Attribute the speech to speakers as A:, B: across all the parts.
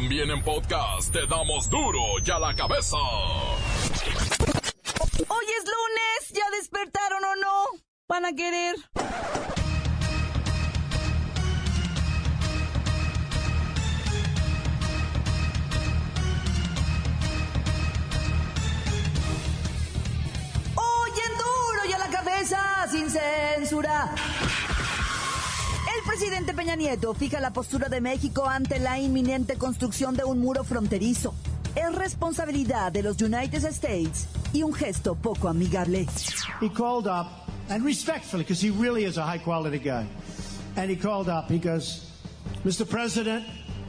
A: También en podcast te damos duro y a la cabeza.
B: Hoy es lunes, ¿ya despertaron o no? ¿Van a querer? Hoy en duro y a la cabeza, sin censura. Presidente Peña Nieto fija la postura de México ante la inminente construcción de un muro fronterizo. Es responsabilidad de los United States y un gesto poco amigable.
C: He called up, and respectfully, because he really is a high quality guy, and he called up, he goes, Mr. President,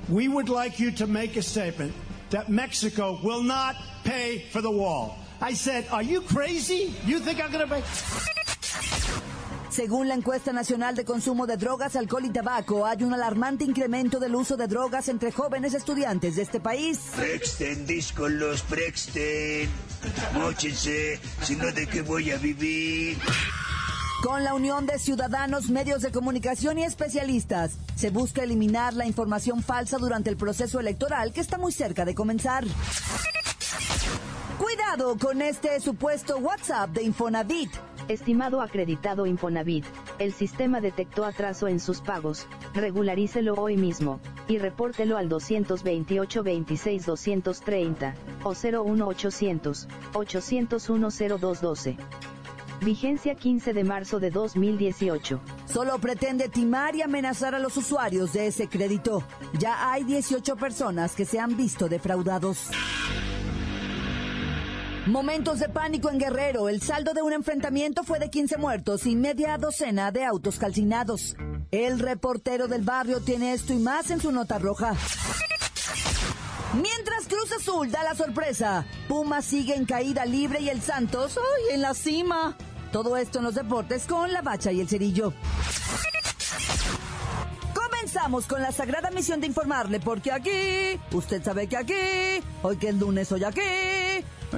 C: we would like you to make a statement that Mexico will not pay for the wall. I said, Are you crazy? You think I'm going to pay?
B: Según la encuesta nacional de consumo de drogas, alcohol y tabaco, hay un alarmante incremento del uso de drogas entre jóvenes estudiantes de este país.
D: Prexten, díscolos, prexten. Móchense, si no, ¿de qué voy a vivir?
B: Con la unión de ciudadanos, medios de comunicación y especialistas, se busca eliminar la información falsa durante el proceso electoral que está muy cerca de comenzar. Cuidado con este supuesto WhatsApp de Infonavit.
E: Estimado acreditado Infonavit, el sistema detectó atraso en sus pagos, regularícelo hoy mismo, y repórtelo al 228-26-230, o 01800-801-0212. Vigencia 15 de marzo de 2018.
B: Solo pretende timar y amenazar a los usuarios de ese crédito. Ya hay 18 personas que se han visto defraudados. Momentos de pánico en Guerrero. El saldo de un enfrentamiento fue de 15 muertos y media docena de autos calcinados. El reportero del barrio tiene esto y más en su nota roja. Mientras Cruz Azul da la sorpresa, Puma sigue en caída libre y el Santos, ¡ay, en la cima! Todo esto en los deportes con la bacha y el cerillo. Comenzamos con la sagrada misión de informarle, porque aquí, usted sabe que aquí, hoy que es lunes, hoy aquí,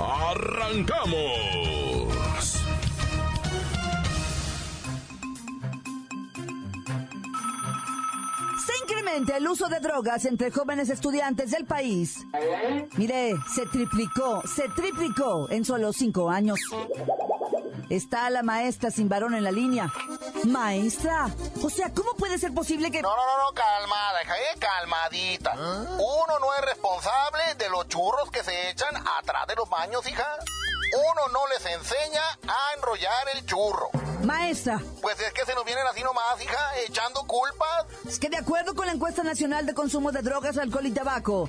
A: ¡Arrancamos!
B: Se incrementa el uso de drogas entre jóvenes estudiantes del país. Mire, se triplicó, se triplicó en solo cinco años. Está la maestra sin varón en la línea. Maestra, o sea, ¿cómo puede ser posible que...
F: No, no, no, no, calmada, hija, eh, calmadita. Uno no es responsable de los churros que se echan atrás de los baños, hija. Uno no les enseña a enrollar el churro.
B: Maestra,
F: Pues es que se nos vienen así nomás, hija, echando culpas.
B: es que de acuerdo con la encuesta nacional de consumo de drogas, alcohol y tabaco,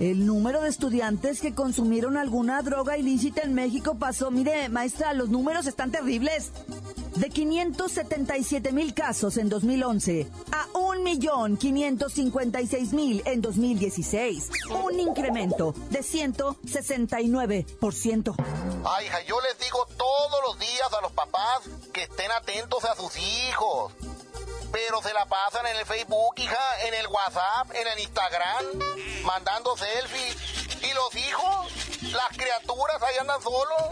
B: el número de estudiantes que consumieron alguna droga ilícita en México pasó, mire, maestra, los números están terribles. De 577 mil casos en 2011 a 1.556.000 en 2016. Un incremento de 169%.
F: Ay, hija, yo les digo todos los días a los papás que estén atentos a sus hijos. Pero se la pasan en el Facebook, hija, en el WhatsApp, en el Instagram, mandando selfies. ¿Y los hijos? Las criaturas ahí andan solos.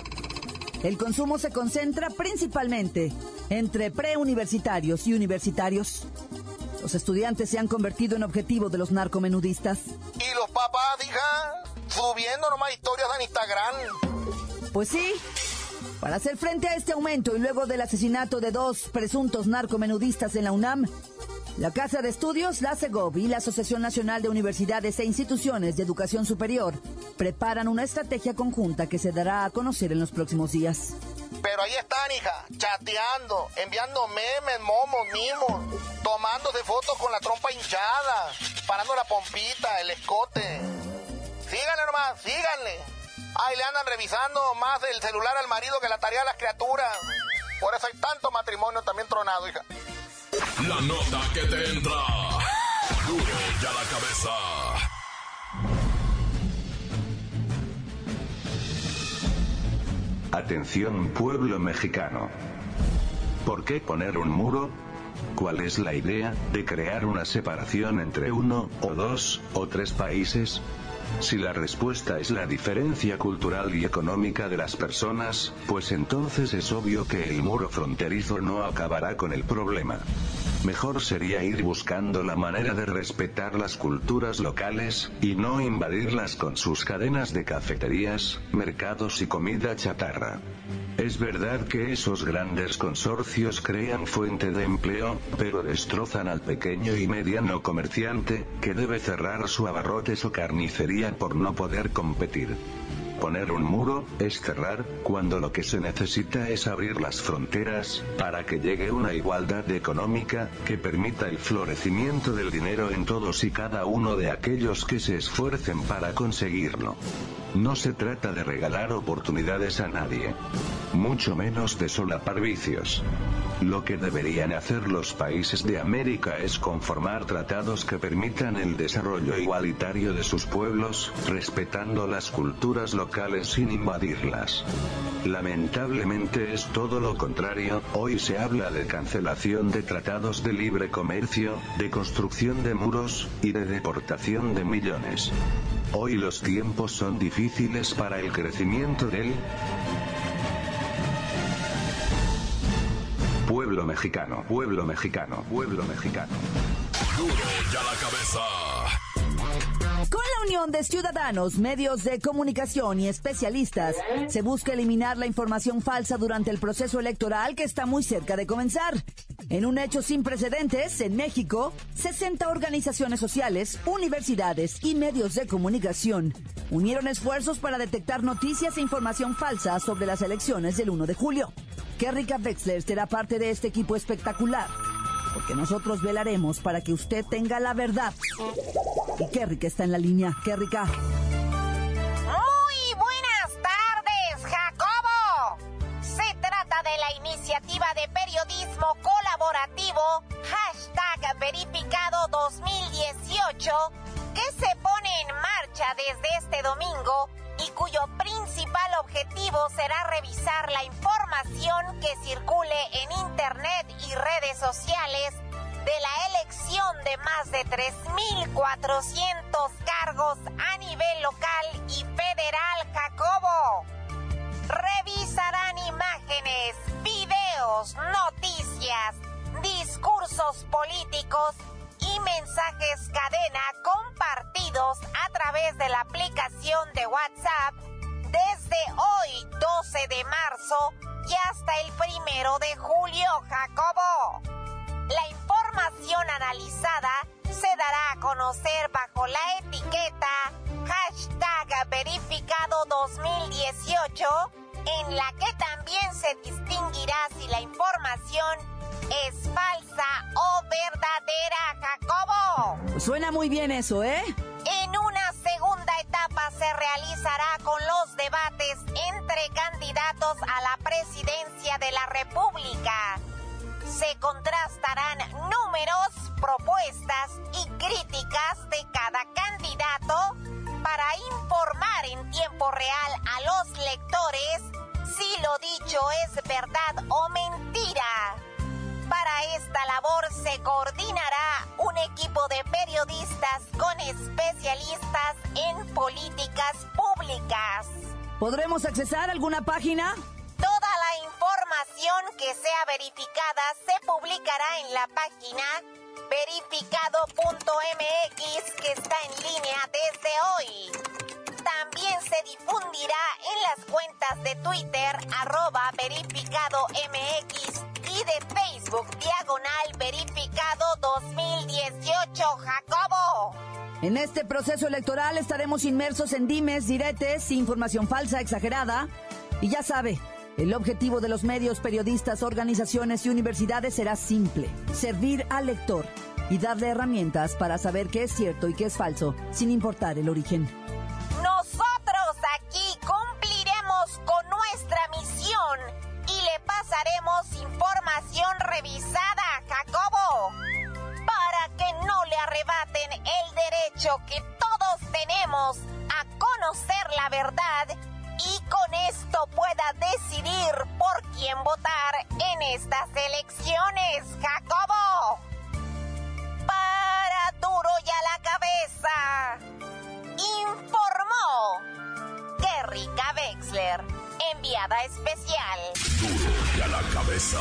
B: El consumo se concentra principalmente entre preuniversitarios y universitarios. Los estudiantes se han convertido en objetivo de los narcomenudistas.
F: Y los papás, hija, subiendo nomás historias en Instagram.
B: Pues sí, para hacer frente a este aumento y luego del asesinato de dos presuntos narcomenudistas en la UNAM, la Casa de Estudios, la CEGOV y la Asociación Nacional de Universidades e Instituciones de Educación Superior preparan una estrategia conjunta que se dará a conocer en los próximos días.
F: Pero ahí están, hija, chateando, enviando memes, momos, mimos, tomándose fotos con la trompa hinchada, parando la pompita, el escote. Síganle nomás, síganle. Ay, le andan revisando más el celular al marido que la tarea a las criaturas. Por eso hay tanto matrimonio también tronado, hija.
A: La nota que te entra. Duro ya la cabeza.
G: Atención pueblo mexicano. ¿Por qué poner un muro? ¿Cuál es la idea de crear una separación entre uno, o dos, o tres países? Si la respuesta es la diferencia cultural y económica de las personas, pues entonces es obvio que el muro fronterizo no acabará con el problema. Mejor sería ir buscando la manera de respetar las culturas locales, y no invadirlas con sus cadenas de cafeterías, mercados y comida chatarra. Es verdad que esos grandes consorcios crean fuente de empleo, pero destrozan al pequeño y mediano comerciante, que debe cerrar su abarrotes o carnicería por no poder competir. Poner un muro, es cerrar, cuando lo que se necesita es abrir las fronteras, para que llegue una igualdad económica, que permita el florecimiento del dinero en todos y cada uno de aquellos que se esfuercen para conseguirlo. No se trata de regalar oportunidades a nadie. Mucho menos de solapar vicios. Lo que deberían hacer los países de América es conformar tratados que permitan el desarrollo igualitario de sus pueblos, respetando las culturas locales sin invadirlas. Lamentablemente es todo lo contrario, hoy se habla de cancelación de tratados de libre comercio, de construcción de muros, y de deportación de millones. Hoy los tiempos son difíciles para el crecimiento del pueblo mexicano, pueblo mexicano, pueblo mexicano.
A: Duro ya la cabeza.
B: Con la unión de ciudadanos, medios de comunicación y especialistas, se busca eliminar la información falsa durante el proceso electoral que está muy cerca de comenzar. En un hecho sin precedentes, en México, 60 organizaciones sociales, universidades y medios de comunicación unieron esfuerzos para detectar noticias e información falsa sobre las elecciones del 1 de julio. Kerrika Wexler será parte de este equipo espectacular, porque nosotros velaremos para que usted tenga la verdad. Y Kerrika está en la línea. Kerrika.
H: Muy buenas tardes, Jacobo. Se trata de la iniciativa de periodismo colaborativo hashtag verificado 2018 que se pone en marcha desde este domingo y cuyo principal objetivo será revisar la información que circule en Internet y redes sociales de la elección de más de 3.400 cargos a nivel local y federal, Jacobo. Revisarán imágenes, videos, noticias, discursos políticos y mensajes cadena compartidos a través de la aplicación de WhatsApp desde hoy 12 de marzo y hasta el primero de julio, Jacobo. La información analizada se dará a conocer bajo la etiqueta hashtag verificado 2018 en la que también se distinguirá si la información es falsa o verdadera, Jacobo.
B: Suena muy bien eso, ¿eh?
H: En una segunda etapa se realizará con los debates entre candidatos a la presidencia de la República. Se contrastarán números, propuestas y críticas de cada tiempo real a los lectores si lo dicho es verdad o mentira. Para esta labor se coordinará un equipo de periodistas con especialistas en políticas públicas.
B: ¿Podremos accesar a alguna página?
H: Toda la información que sea verificada se publicará en la página verificado.mx que está en línea desde hoy. También se difundirá en las cuentas de Twitter arroba y de Facebook Diagonal Verificado 2018 Jacobo.
B: En este proceso electoral estaremos inmersos en dimes, diretes, información falsa, exagerada. Y ya sabe, el objetivo de los medios, periodistas, organizaciones y universidades será simple, servir al lector y darle herramientas para saber qué es cierto y qué es falso, sin importar el origen.
H: Revisada Jacobo para que no le arrebaten el derecho que todos tenemos a conocer la verdad y con esto pueda decidir por quién votar en estas elecciones, Jacobo. Para duro y a la cabeza, informó Kerrika Wexler, enviada especial.
A: Duro y la cabeza.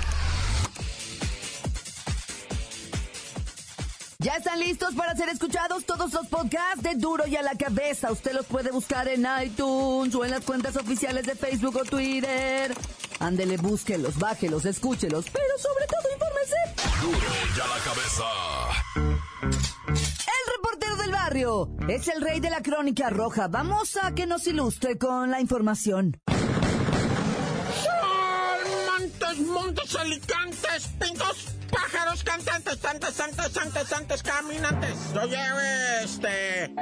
B: Ya están listos para ser escuchados todos los podcasts de Duro y a la cabeza. Usted los puede buscar en iTunes o en las cuentas oficiales de Facebook o Twitter. Ándele, búsquelos, bájelos, escúchelos, pero sobre todo infórmese.
A: Duro y a la cabeza.
B: El reportero del barrio es el rey de la crónica roja. Vamos a que nos ilustre con la información.
I: Montes, montes, alicantes, pintos, pájaros, cantantes, tantas, tantas, tantas, tantas caminantes. Oye, este.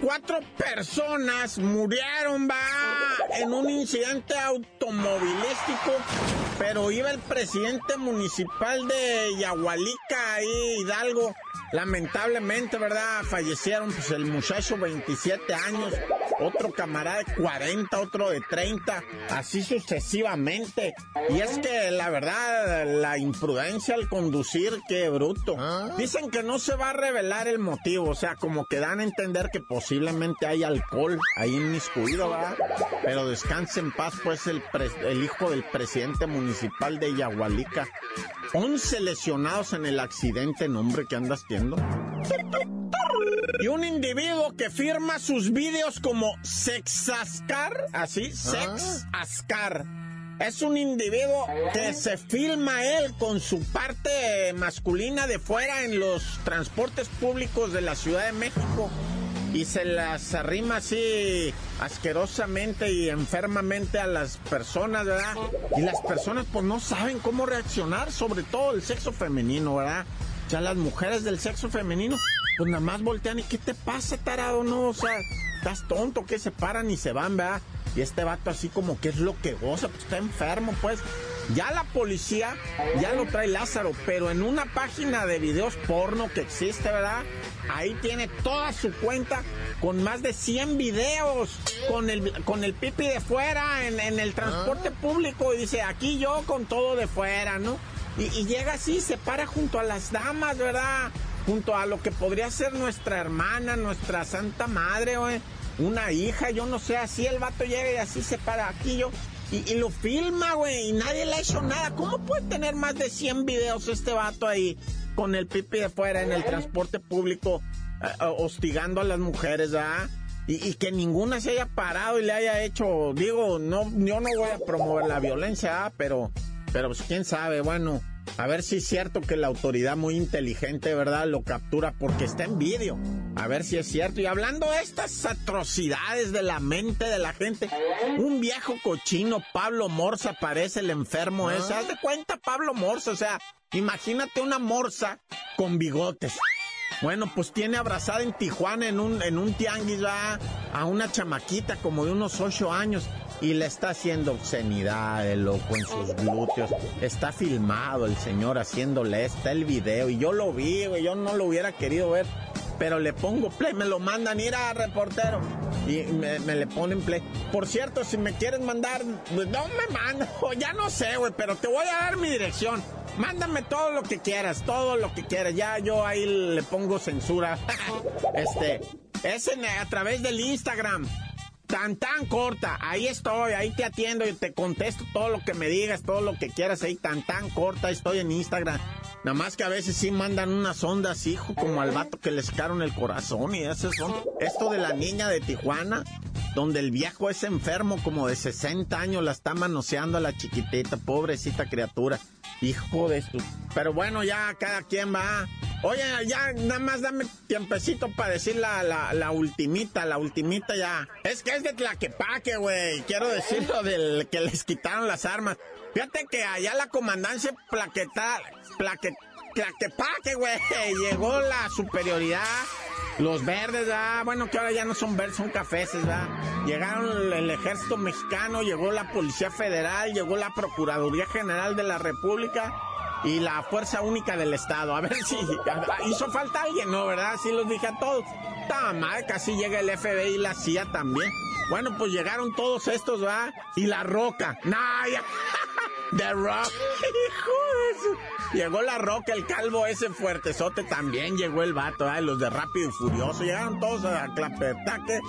I: Cuatro personas murieron, va, en un incidente automovilístico. Pero iba el presidente municipal de Yahualica, ahí, Hidalgo. Lamentablemente, ¿verdad? Fallecieron, pues el muchacho, 27 años, otro camarada de 40, otro de 30, así sucesivamente. Y es que la verdad, la imprudencia al conducir, qué bruto. Dicen que no se va a revelar el motivo, o sea, como que dan a entender que posiblemente hay alcohol ahí inmiscuido, ¿verdad? Pero descanse en paz, pues, el, pres- el hijo del presidente municipal de Yahualica. 11 lesionados en el accidente, nombre que andas viendo. Y un individuo que firma sus vídeos como Sexascar, así, Sexascar. Es un individuo que se filma él con su parte masculina de fuera en los transportes públicos de la Ciudad de México y se las arrima así asquerosamente y enfermamente a las personas, ¿verdad? Y las personas pues no saben cómo reaccionar, sobre todo el sexo femenino, ¿verdad? Ya las mujeres del sexo femenino pues nada más voltean y ¿qué te pasa, tarado? No, o sea, estás tonto, que se paran y se van, ¿verdad? Y este vato así como que es lo que goza, pues está enfermo, pues. Ya la policía ya lo trae Lázaro, pero en una página de videos porno que existe, ¿verdad? Ahí tiene toda su cuenta con más de 100 videos, con el, con el pipi de fuera, en, en el transporte público, y dice, aquí yo con todo de fuera, ¿no? Y, y llega así, se para junto a las damas, ¿verdad? Junto a lo que podría ser nuestra hermana, nuestra santa madre, güey. Una hija, yo no sé, así el vato llega y así se para aquí yo. Y, y lo filma, güey, y nadie le ha hecho nada. ¿Cómo puede tener más de 100 videos este vato ahí con el pipi de fuera en el transporte público, eh, eh, hostigando a las mujeres, ¿verdad? Y, y que ninguna se haya parado y le haya hecho, digo, no, yo no voy a promover la violencia, ¿ah? pero, pero pues quién sabe, bueno, a ver si es cierto que la autoridad muy inteligente, ¿verdad? Lo captura porque está en vídeo. A ver si es cierto. Y hablando de estas atrocidades de la mente de la gente, un viejo cochino, Pablo Morsa, parece el enfermo ese. Haz de cuenta, Pablo Morsa, o sea, imagínate una morsa con bigotes. Bueno, pues tiene abrazada en Tijuana en un, en un tianguis a una chamaquita como de unos ocho años y le está haciendo obscenidades, loco, en sus glúteos. Está filmado el señor haciéndole, está el video y yo lo vi, güey, yo no lo hubiera querido ver. Pero le pongo play, me lo mandan ir a reportero y me, me le ponen play. Por cierto, si me quieres mandar, pues, no me mando, ya no sé, güey, pero te voy a dar mi dirección. Mándame todo lo que quieras, todo lo que quieras. Ya yo ahí le pongo censura. este, es en- a través del Instagram. Tan tan corta, ahí estoy, ahí te atiendo y te contesto todo lo que me digas, todo lo que quieras ahí, tan tan corta, estoy en Instagram. Nada más que a veces sí mandan unas ondas, hijo, como al vato que le sacaron el corazón y esas son. Esto de la niña de Tijuana, donde el viejo es enfermo como de 60 años, la está manoseando a la chiquitita, pobrecita criatura. Hijo de su... Pero bueno, ya cada quien va. Oye, ya nada más dame tiempecito para decir la, la, la ultimita, la ultimita ya. Es que es de Tlaquepaque, güey. Quiero decir lo del que les quitaron las armas. Fíjate que allá la comandancia plaqueta, plaque, Tlaquepaque, güey. Llegó la superioridad Los verdes, ¿verdad? Bueno, que ahora ya no son verdes, son cafés, ¿verdad? Llegaron el ejército mexicano, llegó la Policía Federal, llegó la Procuraduría General de la República y la Fuerza Única del Estado. A ver si hizo falta alguien, ¿no? ¿Verdad? Sí los dije a todos. Mal, casi llega el FBI y la CIA también. Bueno, pues llegaron todos estos, ¿va? Y la roca. Nah, ya. The Rock. Hijo de su... Llegó la roca, el calvo ese fuertezote también llegó el vato, ¿eh? los de Rápido y Furioso. Llegaron todos a clapetaque,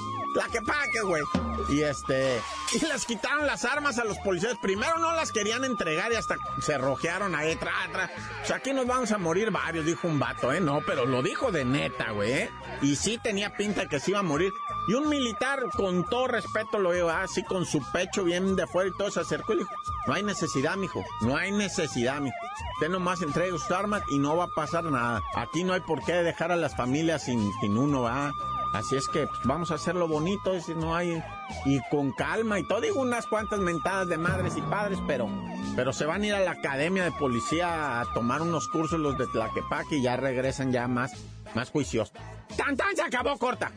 I: que güey. Y este, y les quitaron las armas a los policías. Primero no las querían entregar y hasta se rojearon ahí, tra, tra. O sea, aquí nos vamos a morir varios, dijo un vato, ¿eh? No, pero lo dijo de neta, güey, ¿eh? Y sí tenía pinta que se iba a morir. Y un militar, con todo respeto, lo veo así con su pecho bien de fuera y todo, se acercó y dijo, no hay necesidad, mijo, no hay necesidad, mijo. Usted nomás entregue su arma y no va a pasar nada. Aquí no hay por qué dejar a las familias sin, sin uno, ¿va? Así es que pues, vamos a hacerlo bonito, si no hay, y con calma y todo. Digo unas cuantas mentadas de madres y padres, pero, pero se van a ir a la academia de policía a tomar unos cursos los de Tlaquepaque y ya regresan ya más, más juiciosos. ¡Tan, tan! Se acabó corta.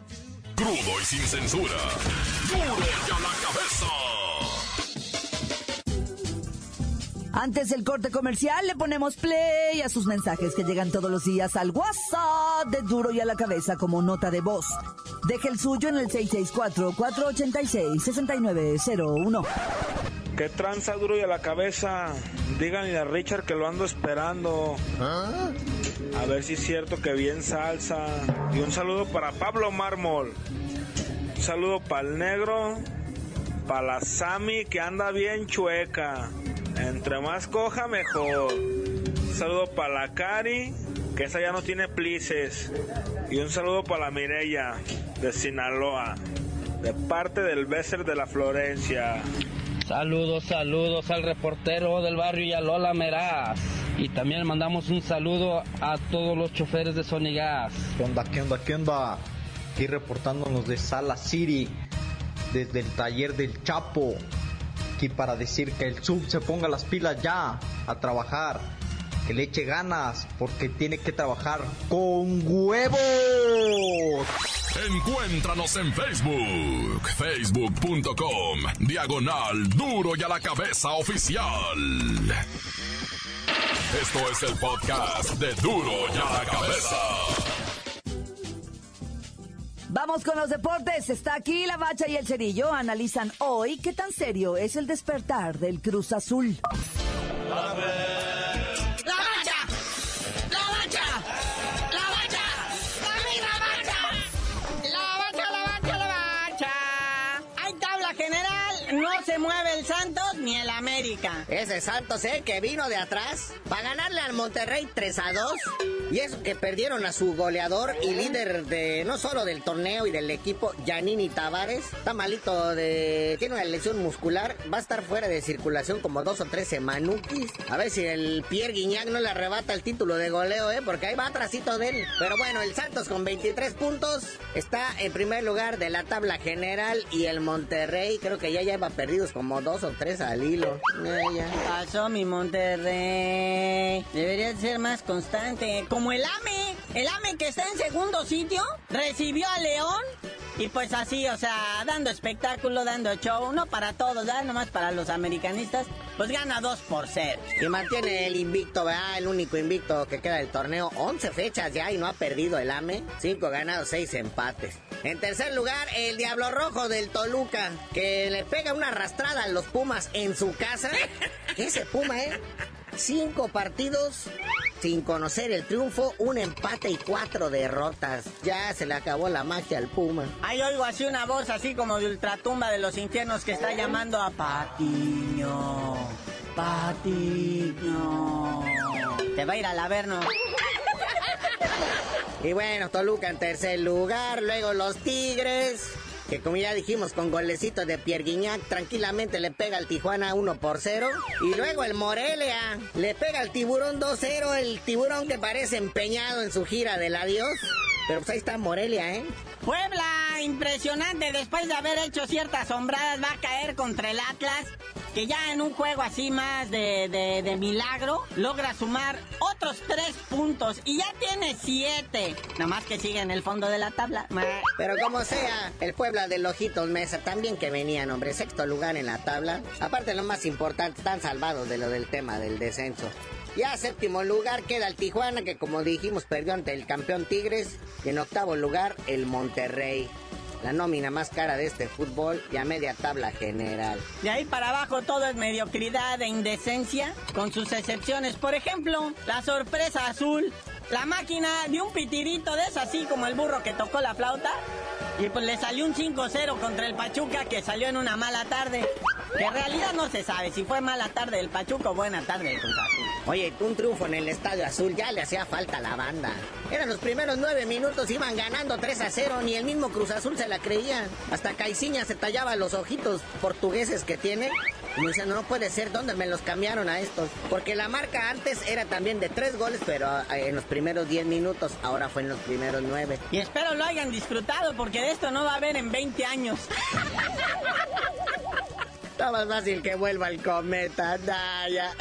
A: Crudo y sin censura. ¡Duro ya la cabeza!
B: Antes del corte comercial le ponemos play a sus mensajes que llegan todos los días al WhatsApp de Duro y a la cabeza como nota de voz. Deje el suyo en el 664-486-6901.
J: ¿Qué tranza duro y a la cabeza? Díganle a Richard que lo ando esperando. A ver si es cierto que bien salsa. Y un saludo para Pablo Mármol. Un saludo para el negro. Para la Sami que anda bien chueca. Entre más coja, mejor. Un saludo para la Cari, que esa ya no tiene plices. Y un saludo para la Mireya, de Sinaloa. De parte del Besser de la Florencia.
K: Saludos, saludos al reportero del barrio Yalola Meraz. Y también mandamos un saludo a todos los choferes de Sonigas.
L: ¿Qué onda, qué onda, qué onda? Aquí reportándonos de Sala City, desde el taller del Chapo. Aquí para decir que el sub se ponga las pilas ya a trabajar. Que le eche ganas porque tiene que trabajar con huevos.
A: Encuéntranos en Facebook, facebook.com, diagonal duro y a la cabeza oficial. Esto es el podcast de duro y a la cabeza.
B: Vamos con los deportes. Está aquí la bacha y el cerillo. Analizan hoy qué tan serio es el despertar del Cruz Azul.
M: mueve América.
N: Ese Santos, ¿eh? Que vino de atrás para ganarle al Monterrey 3 a 2. Y eso que perdieron a su goleador y líder de no solo del torneo y del equipo, Yanini Tavares. Está malito de. Tiene una lesión muscular. Va a estar fuera de circulación como dos o tres semanuquis. A ver si el Pierre Guignac no le arrebata el título de goleo, ¿eh? Porque ahí va atrásito de él. Pero bueno, el Santos con 23 puntos está en primer lugar de la tabla general. Y el Monterrey creo que ya lleva perdidos como dos o tres al hilo.
M: Pasó mi Monterrey. Debería ser más constante. Como el AME. El AME que está en segundo sitio recibió a León. Y pues así, o sea, dando espectáculo, dando show, no para todos, ¿verdad? Nomás para los americanistas, pues gana 2 por 0.
N: Y mantiene el invicto, ¿verdad? El único invicto que queda del torneo. 11 fechas ya y no ha perdido el AME. 5 ganados, 6 empates. En tercer lugar, el Diablo Rojo del Toluca, que le pega una arrastrada a los Pumas en su casa. Ese Puma, ¿eh? Cinco partidos sin conocer el triunfo, un empate y cuatro derrotas. Ya se le acabó la magia al Puma.
M: Ahí oigo así una voz así como de ultratumba de los infiernos que está llamando a Patiño. Patiño. Te va a ir al Averno.
N: Y bueno, Toluca en tercer lugar, luego los Tigres, que como ya dijimos con golecitos de Pierre Guignac, tranquilamente le pega al Tijuana 1 por 0. Y luego el Morelia le pega al Tiburón 2-0, el Tiburón que parece empeñado en su gira del adiós. Pero pues ahí está Morelia, ¿eh?
M: Puebla, impresionante, después de haber hecho ciertas sombradas, va a caer contra el Atlas. Que ya en un juego así más de, de, milagro logra sumar otros tres puntos y ya tiene siete. Nada más que sigue en el fondo de la tabla.
N: Pero como sea, el Puebla de Ojitos Mesa también que venían, hombre, sexto lugar en la tabla. Aparte lo más importante, están salvados de lo del tema del descenso. Ya séptimo lugar queda el Tijuana, que como dijimos perdió ante el campeón Tigres. Y en octavo lugar el Monterrey. La nómina más cara de este fútbol y a media tabla general.
M: De ahí para abajo todo es mediocridad e indecencia, con sus excepciones. Por ejemplo, la sorpresa azul. La máquina de un pitirito de eso, así como el burro que tocó la flauta. Y pues le salió un 5-0 contra el Pachuca que salió en una mala tarde. Que en realidad no se sabe si fue mala tarde del Pachuca o buena tarde del Cruz Azul.
N: Oye, un triunfo en el Estadio Azul ya le hacía falta a la banda. Eran los primeros nueve minutos, iban ganando 3 a 0, ni el mismo Cruz Azul se la creía. Hasta Caiciña se tallaba los ojitos portugueses que tiene. Y me dice, no puede ser, ¿dónde me los cambiaron a estos? Porque la marca antes era también de tres goles, pero eh, en los primeros 10 minutos, ahora fue en los primeros nueve.
M: Y espero lo hayan disfrutado, porque de esto no va a haber en 20 años.
N: Está más fácil que vuelva el cometa, Daya.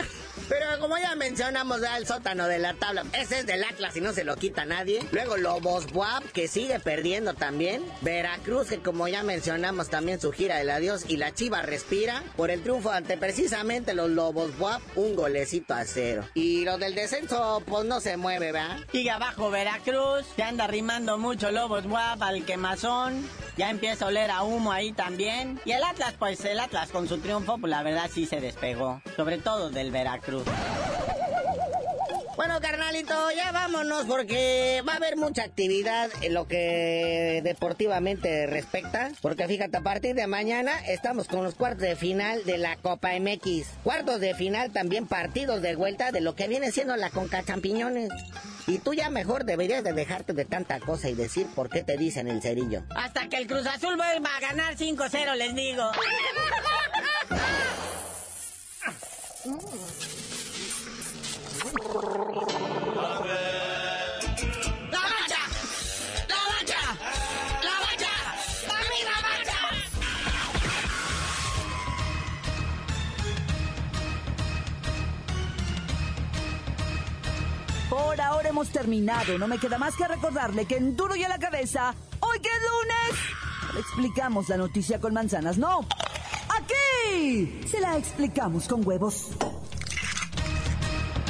N: Pero como ya mencionamos ya el sótano de la tabla, ese es del Atlas y no se lo quita nadie. Luego Lobos Buap, que sigue perdiendo también. Veracruz, que como ya mencionamos también su gira del adiós. Y la Chiva respira por el triunfo ante precisamente los Lobos Buap, un golecito a cero. Y lo del descenso, pues no se mueve, ¿verdad?
M: Sigue abajo Veracruz, que anda rimando mucho Lobos Buap al quemazón. Ya empieza a oler a humo ahí también. Y el Atlas, pues el Atlas con su triunfo, pues la verdad sí se despegó. Sobre todo del Veracruz.
N: Bueno, carnalito, ya vámonos porque va a haber mucha actividad en lo que deportivamente respecta. Porque fíjate, a partir de mañana estamos con los cuartos de final de la Copa MX. Cuartos de final también partidos de vuelta de lo que viene siendo la Conca Champiñones. Y tú ya mejor deberías de dejarte de tanta cosa y decir por qué te dicen el cerillo.
M: Hasta que el Cruz Azul vuelva a ganar 5-0, les digo.
B: Por ahora hemos terminado. No me queda más que recordarle que en Duro y a la cabeza, hoy que es lunes, explicamos la noticia con manzanas. No, aquí se la explicamos con huevos.